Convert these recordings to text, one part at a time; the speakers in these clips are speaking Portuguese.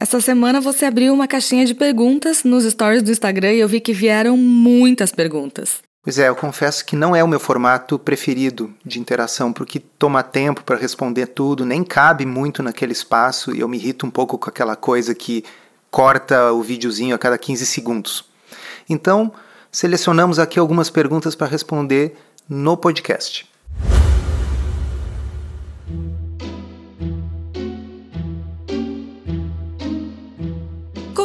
Essa semana você abriu uma caixinha de perguntas nos stories do Instagram e eu vi que vieram muitas perguntas. Pois é, eu confesso que não é o meu formato preferido de interação, porque toma tempo para responder tudo, nem cabe muito naquele espaço e eu me irrito um pouco com aquela coisa que corta o videozinho a cada 15 segundos. Então, selecionamos aqui algumas perguntas para responder no podcast.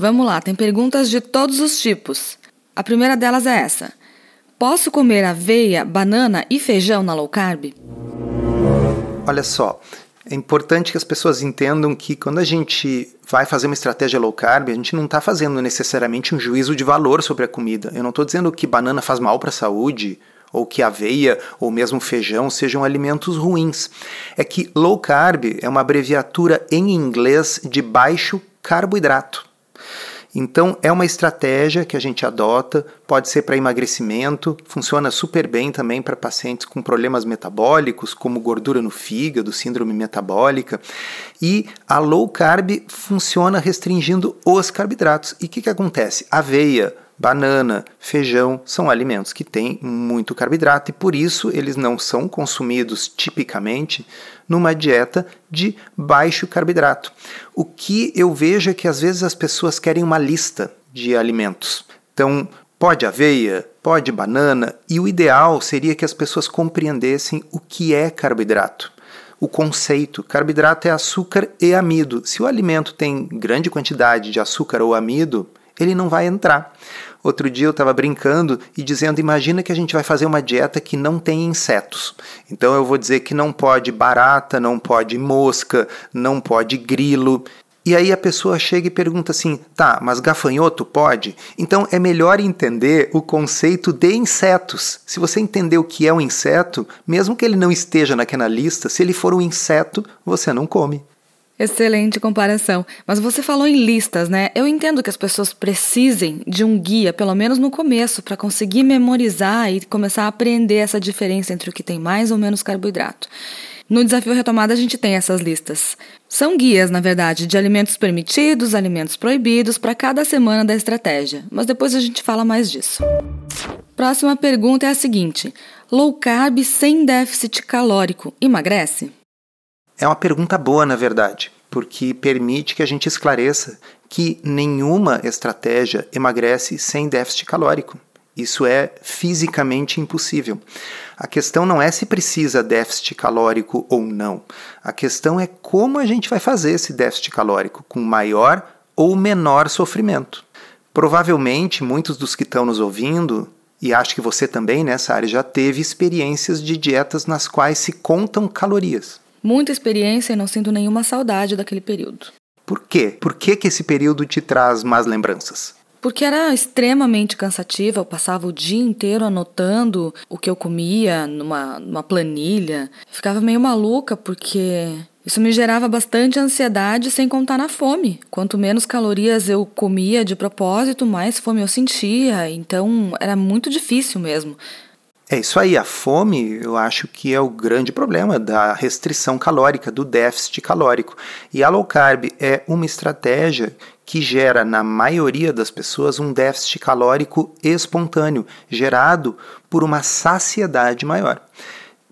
Vamos lá, tem perguntas de todos os tipos. A primeira delas é essa: Posso comer aveia, banana e feijão na low carb? Olha só, é importante que as pessoas entendam que quando a gente vai fazer uma estratégia low carb, a gente não está fazendo necessariamente um juízo de valor sobre a comida. Eu não estou dizendo que banana faz mal para a saúde, ou que aveia ou mesmo feijão sejam alimentos ruins. É que low carb é uma abreviatura em inglês de baixo carboidrato. Então, é uma estratégia que a gente adota, pode ser para emagrecimento, funciona super bem também para pacientes com problemas metabólicos, como gordura no fígado, síndrome metabólica. E a low carb funciona restringindo os carboidratos. E o que, que acontece? Aveia, banana, feijão são alimentos que têm muito carboidrato e por isso eles não são consumidos tipicamente numa dieta de baixo carboidrato. O que eu vejo é que às vezes as pessoas querem uma lista de alimentos. Então, pode aveia, pode banana, e o ideal seria que as pessoas compreendessem o que é carboidrato. O conceito: carboidrato é açúcar e amido. Se o alimento tem grande quantidade de açúcar ou amido, ele não vai entrar. Outro dia eu estava brincando e dizendo: imagina que a gente vai fazer uma dieta que não tem insetos. Então eu vou dizer que não pode barata, não pode mosca, não pode grilo. E aí a pessoa chega e pergunta assim: tá, mas gafanhoto pode? Então é melhor entender o conceito de insetos. Se você entender o que é um inseto, mesmo que ele não esteja naquela lista, se ele for um inseto, você não come. Excelente comparação. Mas você falou em listas, né? Eu entendo que as pessoas precisem de um guia, pelo menos no começo, para conseguir memorizar e começar a aprender essa diferença entre o que tem mais ou menos carboidrato. No desafio retomada a gente tem essas listas. São guias, na verdade, de alimentos permitidos, alimentos proibidos para cada semana da estratégia, mas depois a gente fala mais disso. Próxima pergunta é a seguinte: low carb sem déficit calórico emagrece? É uma pergunta boa, na verdade, porque permite que a gente esclareça que nenhuma estratégia emagrece sem déficit calórico. Isso é fisicamente impossível. A questão não é se precisa déficit calórico ou não. A questão é como a gente vai fazer esse déficit calórico, com maior ou menor sofrimento. Provavelmente muitos dos que estão nos ouvindo, e acho que você também nessa área já teve experiências de dietas nas quais se contam calorias muita experiência e não sinto nenhuma saudade daquele período. Por quê? Por que, que esse período te traz más lembranças? Porque era extremamente cansativa, eu passava o dia inteiro anotando o que eu comia numa, numa planilha. Ficava meio maluca porque isso me gerava bastante ansiedade, sem contar na fome. Quanto menos calorias eu comia de propósito, mais fome eu sentia. Então era muito difícil mesmo. É isso aí, a fome eu acho que é o grande problema da restrição calórica, do déficit calórico. E a low carb é uma estratégia que gera na maioria das pessoas um déficit calórico espontâneo, gerado por uma saciedade maior.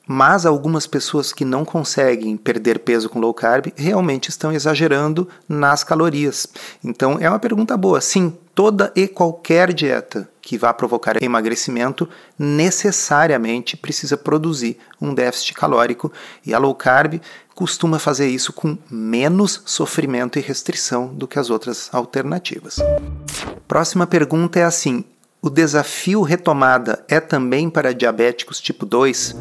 Mas algumas pessoas que não conseguem perder peso com low carb realmente estão exagerando nas calorias. Então é uma pergunta boa. Sim, toda e qualquer dieta que vá provocar emagrecimento necessariamente precisa produzir um déficit calórico e a low carb costuma fazer isso com menos sofrimento e restrição do que as outras alternativas. Próxima pergunta é assim: o desafio retomada é também para diabéticos tipo 2?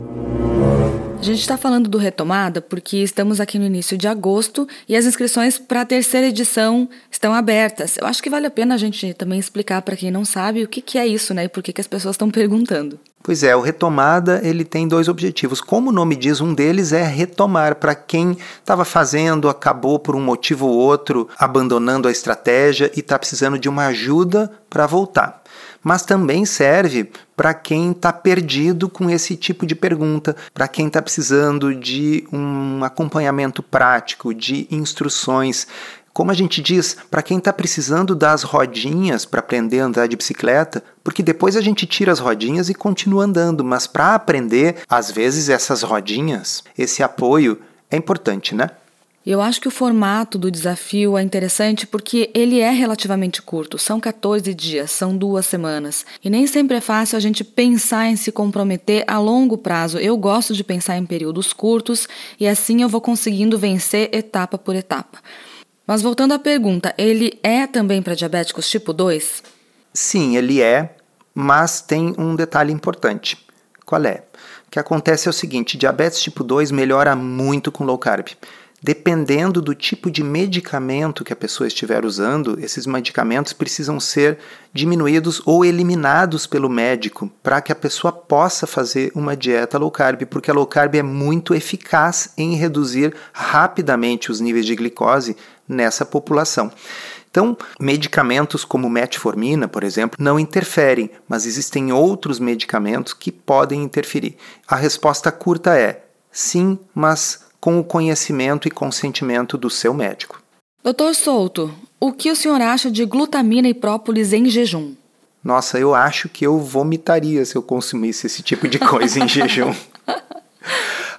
Gente está falando do Retomada porque estamos aqui no início de agosto e as inscrições para a terceira edição estão abertas. Eu acho que vale a pena a gente também explicar para quem não sabe o que, que é isso, né? E por que, que as pessoas estão perguntando. Pois é, o Retomada ele tem dois objetivos. Como o nome diz, um deles é retomar para quem estava fazendo, acabou por um motivo ou outro abandonando a estratégia e está precisando de uma ajuda para voltar mas também serve para quem está perdido com esse tipo de pergunta, para quem está precisando de um acompanhamento prático, de instruções. Como a gente diz, para quem está precisando das rodinhas para aprender a andar de bicicleta, porque depois a gente tira as rodinhas e continua andando, mas para aprender, às vezes essas rodinhas, esse apoio é importante, né? Eu acho que o formato do desafio é interessante porque ele é relativamente curto, são 14 dias, são duas semanas. E nem sempre é fácil a gente pensar em se comprometer a longo prazo. Eu gosto de pensar em períodos curtos e assim eu vou conseguindo vencer etapa por etapa. Mas voltando à pergunta, ele é também para diabéticos tipo 2? Sim, ele é, mas tem um detalhe importante. Qual é? O que acontece é o seguinte: diabetes tipo 2 melhora muito com low carb. Dependendo do tipo de medicamento que a pessoa estiver usando, esses medicamentos precisam ser diminuídos ou eliminados pelo médico para que a pessoa possa fazer uma dieta low carb, porque a low carb é muito eficaz em reduzir rapidamente os níveis de glicose nessa população. Então, medicamentos como metformina, por exemplo, não interferem, mas existem outros medicamentos que podem interferir. A resposta curta é sim, mas com o conhecimento e consentimento do seu médico. Doutor Souto, o que o senhor acha de glutamina e própolis em jejum? Nossa, eu acho que eu vomitaria se eu consumisse esse tipo de coisa em jejum.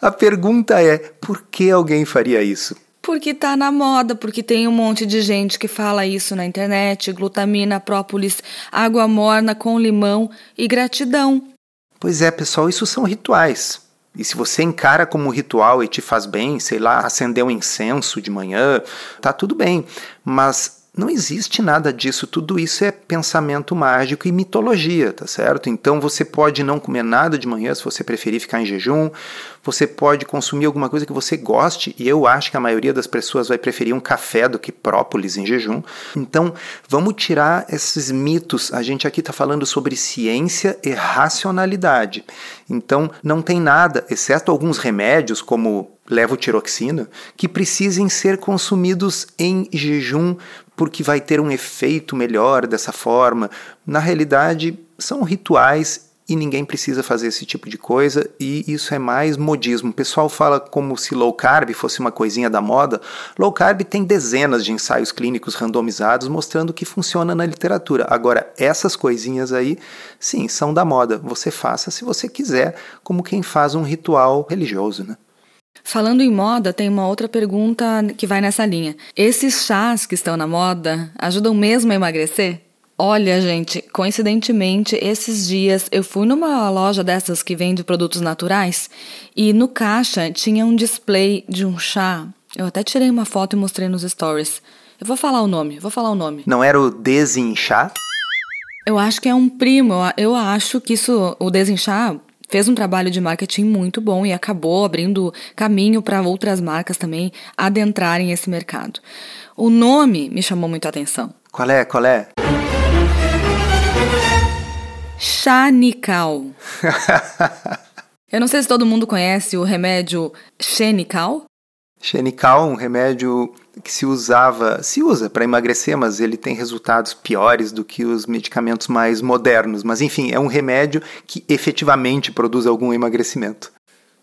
A pergunta é: por que alguém faria isso? Porque tá na moda, porque tem um monte de gente que fala isso na internet: glutamina, própolis, água morna com limão e gratidão. Pois é, pessoal, isso são rituais. E se você encara como ritual e te faz bem, sei lá, acender um incenso de manhã, tá tudo bem. Mas não existe nada disso, tudo isso é pensamento mágico e mitologia, tá certo? Então você pode não comer nada de manhã se você preferir ficar em jejum, você pode consumir alguma coisa que você goste, e eu acho que a maioria das pessoas vai preferir um café do que própolis em jejum. Então vamos tirar esses mitos, a gente aqui está falando sobre ciência e racionalidade. Então não tem nada, exceto alguns remédios como levotiroxina, que precisem ser consumidos em jejum porque vai ter um efeito melhor dessa forma. Na realidade, são rituais e ninguém precisa fazer esse tipo de coisa e isso é mais modismo. O pessoal fala como se low carb fosse uma coisinha da moda. Low carb tem dezenas de ensaios clínicos randomizados mostrando que funciona na literatura. Agora, essas coisinhas aí, sim, são da moda. Você faça se você quiser, como quem faz um ritual religioso, né? Falando em moda, tem uma outra pergunta que vai nessa linha. Esses chás que estão na moda ajudam mesmo a emagrecer? Olha, gente, coincidentemente, esses dias eu fui numa loja dessas que vende produtos naturais e no caixa tinha um display de um chá. Eu até tirei uma foto e mostrei nos stories. Eu vou falar o nome, vou falar o nome. Não era o desinchar? Eu acho que é um primo. Eu acho que isso, o desinchar, fez um trabalho de marketing muito bom e acabou abrindo caminho para outras marcas também adentrarem esse mercado. O nome me chamou muito a atenção. Qual é? Qual é? Xanical. Eu não sei se todo mundo conhece o remédio Xenical. Xenical, um remédio que se usava, se usa para emagrecer, mas ele tem resultados piores do que os medicamentos mais modernos. Mas enfim, é um remédio que efetivamente produz algum emagrecimento.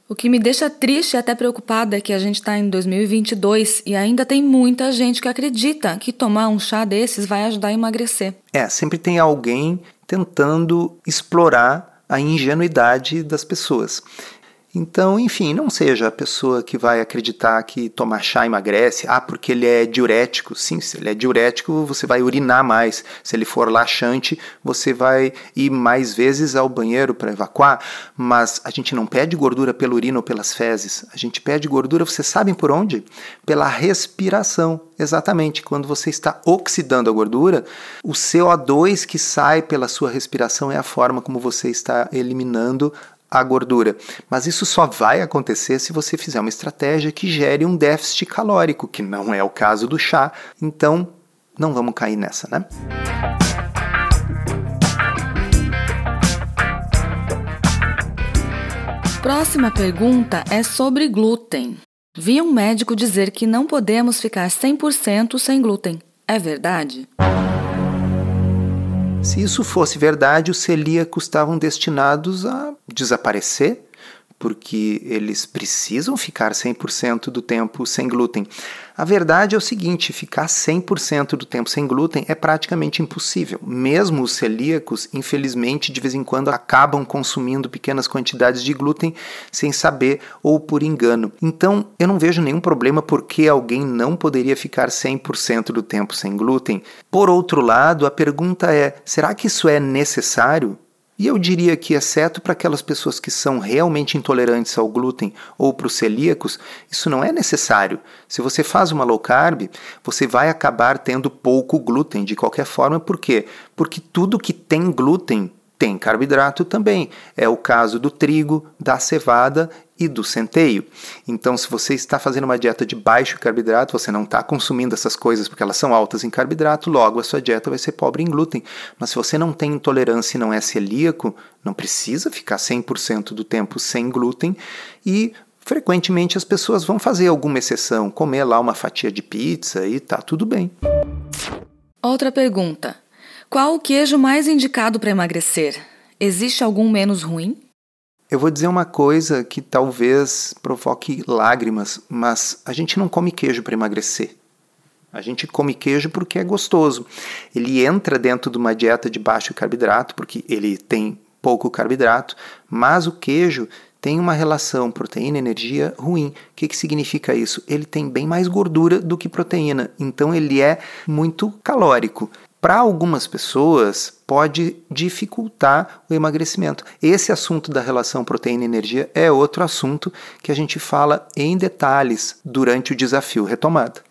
O que me deixa triste e até preocupada é que a gente está em 2022 e ainda tem muita gente que acredita que tomar um chá desses vai ajudar a emagrecer. É, sempre tem alguém tentando explorar a ingenuidade das pessoas. Então, enfim, não seja a pessoa que vai acreditar que tomar chá emagrece, ah, porque ele é diurético. Sim, se ele é diurético, você vai urinar mais. Se ele for laxante, você vai ir mais vezes ao banheiro para evacuar. Mas a gente não pede gordura pela urina ou pelas fezes. A gente pede gordura, vocês sabem por onde? Pela respiração. Exatamente. Quando você está oxidando a gordura, o CO2 que sai pela sua respiração é a forma como você está eliminando a gordura. Mas isso só vai acontecer se você fizer uma estratégia que gere um déficit calórico, que não é o caso do chá. Então, não vamos cair nessa, né? Próxima pergunta é sobre glúten. Vi um médico dizer que não podemos ficar 100% sem glúten. É verdade? Se isso fosse verdade, os celíacos estavam destinados a desaparecer porque eles precisam ficar 100% do tempo sem glúten. A verdade é o seguinte: ficar 100% do tempo sem glúten é praticamente impossível. Mesmo os celíacos, infelizmente, de vez em quando acabam consumindo pequenas quantidades de glúten sem saber ou por engano. Então, eu não vejo nenhum problema porque alguém não poderia ficar 100% do tempo sem glúten. Por outro lado, a pergunta é: será que isso é necessário? E eu diria que, exceto para aquelas pessoas que são realmente intolerantes ao glúten ou para os celíacos, isso não é necessário. Se você faz uma low carb, você vai acabar tendo pouco glúten de qualquer forma. Por quê? Porque tudo que tem glúten tem carboidrato também. É o caso do trigo, da cevada e do centeio. Então, se você está fazendo uma dieta de baixo carboidrato, você não está consumindo essas coisas porque elas são altas em carboidrato, logo a sua dieta vai ser pobre em glúten. Mas se você não tem intolerância e não é celíaco, não precisa ficar 100% do tempo sem glúten e frequentemente as pessoas vão fazer alguma exceção, comer lá uma fatia de pizza e tá tudo bem. Outra pergunta. Qual o queijo mais indicado para emagrecer? Existe algum menos ruim? Eu vou dizer uma coisa que talvez provoque lágrimas, mas a gente não come queijo para emagrecer. A gente come queijo porque é gostoso. Ele entra dentro de uma dieta de baixo carboidrato, porque ele tem pouco carboidrato, mas o queijo tem uma relação proteína-energia ruim. O que, que significa isso? Ele tem bem mais gordura do que proteína, então ele é muito calórico para algumas pessoas pode dificultar o emagrecimento. Esse assunto da relação proteína-energia é outro assunto que a gente fala em detalhes durante o desafio retomada.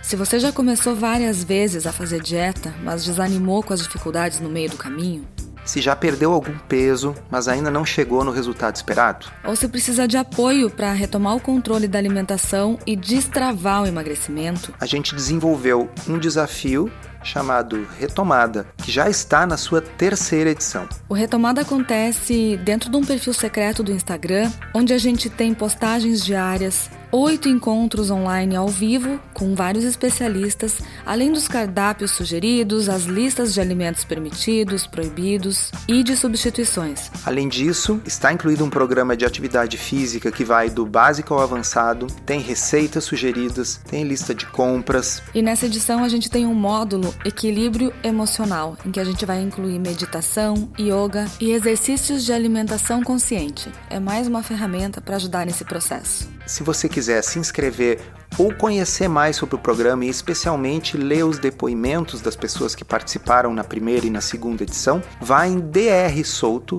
Se você já começou várias vezes a fazer dieta, mas desanimou com as dificuldades no meio do caminho, se já perdeu algum peso, mas ainda não chegou no resultado esperado. Ou se precisa de apoio para retomar o controle da alimentação e destravar o emagrecimento. A gente desenvolveu um desafio chamado Retomada, que já está na sua terceira edição. O Retomada acontece dentro de um perfil secreto do Instagram, onde a gente tem postagens diárias oito encontros online ao vivo com vários especialistas, além dos cardápios sugeridos, as listas de alimentos permitidos, proibidos e de substituições. Além disso, está incluído um programa de atividade física que vai do básico ao avançado, tem receitas sugeridas, tem lista de compras. E nessa edição a gente tem um módulo Equilíbrio Emocional, em que a gente vai incluir meditação, yoga e exercícios de alimentação consciente. É mais uma ferramenta para ajudar nesse processo. Se você quiser se inscrever ou conhecer mais sobre o programa e especialmente ler os depoimentos das pessoas que participaram na primeira e na segunda edição, vá em drsolto.com.br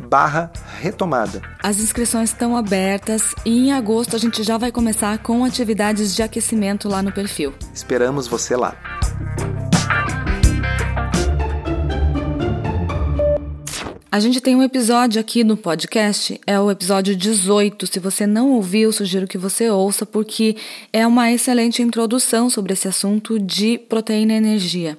barra retomada. As inscrições estão abertas e em agosto a gente já vai começar com atividades de aquecimento lá no perfil. Esperamos você lá. A gente tem um episódio aqui no podcast, é o episódio 18. Se você não ouviu, sugiro que você ouça, porque é uma excelente introdução sobre esse assunto de proteína e energia.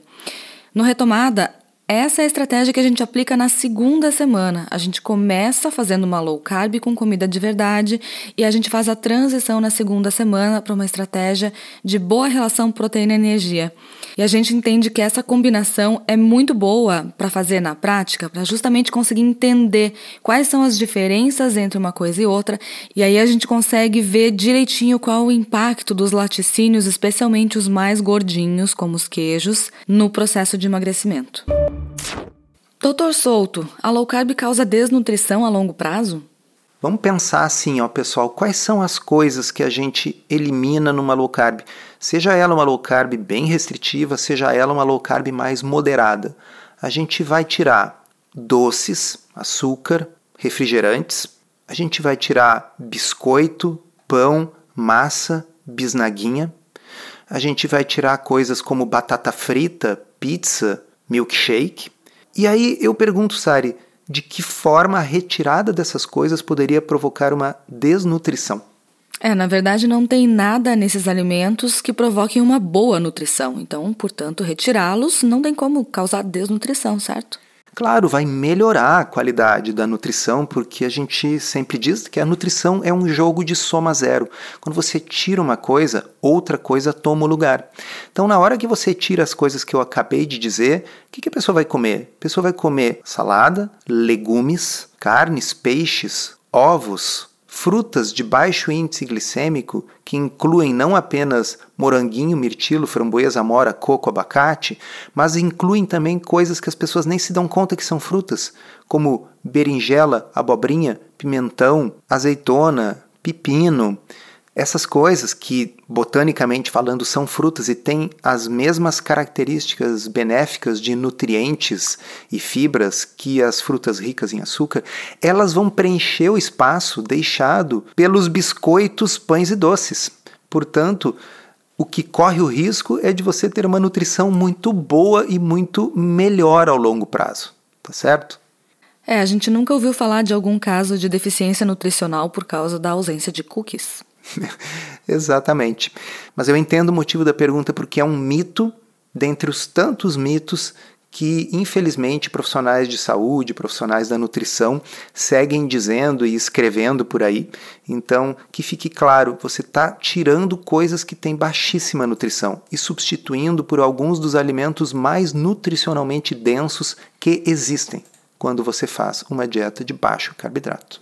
No Retomada, essa é a estratégia que a gente aplica na segunda semana. A gente começa fazendo uma low carb com comida de verdade e a gente faz a transição na segunda semana para uma estratégia de boa relação proteína-energia. E a gente entende que essa combinação é muito boa para fazer na prática, para justamente conseguir entender quais são as diferenças entre uma coisa e outra, e aí a gente consegue ver direitinho qual o impacto dos laticínios, especialmente os mais gordinhos, como os queijos, no processo de emagrecimento. Doutor Souto, a low carb causa desnutrição a longo prazo? Vamos pensar assim, ó, pessoal, quais são as coisas que a gente elimina numa low carb? Seja ela uma low carb bem restritiva, seja ela uma low carb mais moderada. A gente vai tirar doces, açúcar, refrigerantes, a gente vai tirar biscoito, pão, massa, bisnaguinha, a gente vai tirar coisas como batata frita, pizza, milkshake. E aí eu pergunto, Sari, de que forma a retirada dessas coisas poderia provocar uma desnutrição? É, na verdade, não tem nada nesses alimentos que provoquem uma boa nutrição. Então, portanto, retirá-los não tem como causar desnutrição, certo? Claro, vai melhorar a qualidade da nutrição, porque a gente sempre diz que a nutrição é um jogo de soma zero. Quando você tira uma coisa, outra coisa toma o lugar. Então, na hora que você tira as coisas que eu acabei de dizer, o que, que a pessoa vai comer? A pessoa vai comer salada, legumes, carnes, peixes, ovos, frutas de baixo índice glicêmico, que incluem não apenas moranguinho, mirtilo, framboesa, amora, coco, abacate, mas incluem também coisas que as pessoas nem se dão conta que são frutas, como berinjela, abobrinha, pimentão, azeitona, pepino. Essas coisas que, botanicamente falando, são frutas e têm as mesmas características benéficas de nutrientes e fibras que as frutas ricas em açúcar, elas vão preencher o espaço deixado pelos biscoitos, pães e doces. Portanto, o que corre o risco é de você ter uma nutrição muito boa e muito melhor ao longo prazo, tá certo? É, a gente nunca ouviu falar de algum caso de deficiência nutricional por causa da ausência de cookies. Exatamente. Mas eu entendo o motivo da pergunta porque é um mito dentre os tantos mitos que, infelizmente, profissionais de saúde, profissionais da nutrição seguem dizendo e escrevendo por aí. Então, que fique claro, você está tirando coisas que têm baixíssima nutrição e substituindo por alguns dos alimentos mais nutricionalmente densos que existem quando você faz uma dieta de baixo carboidrato.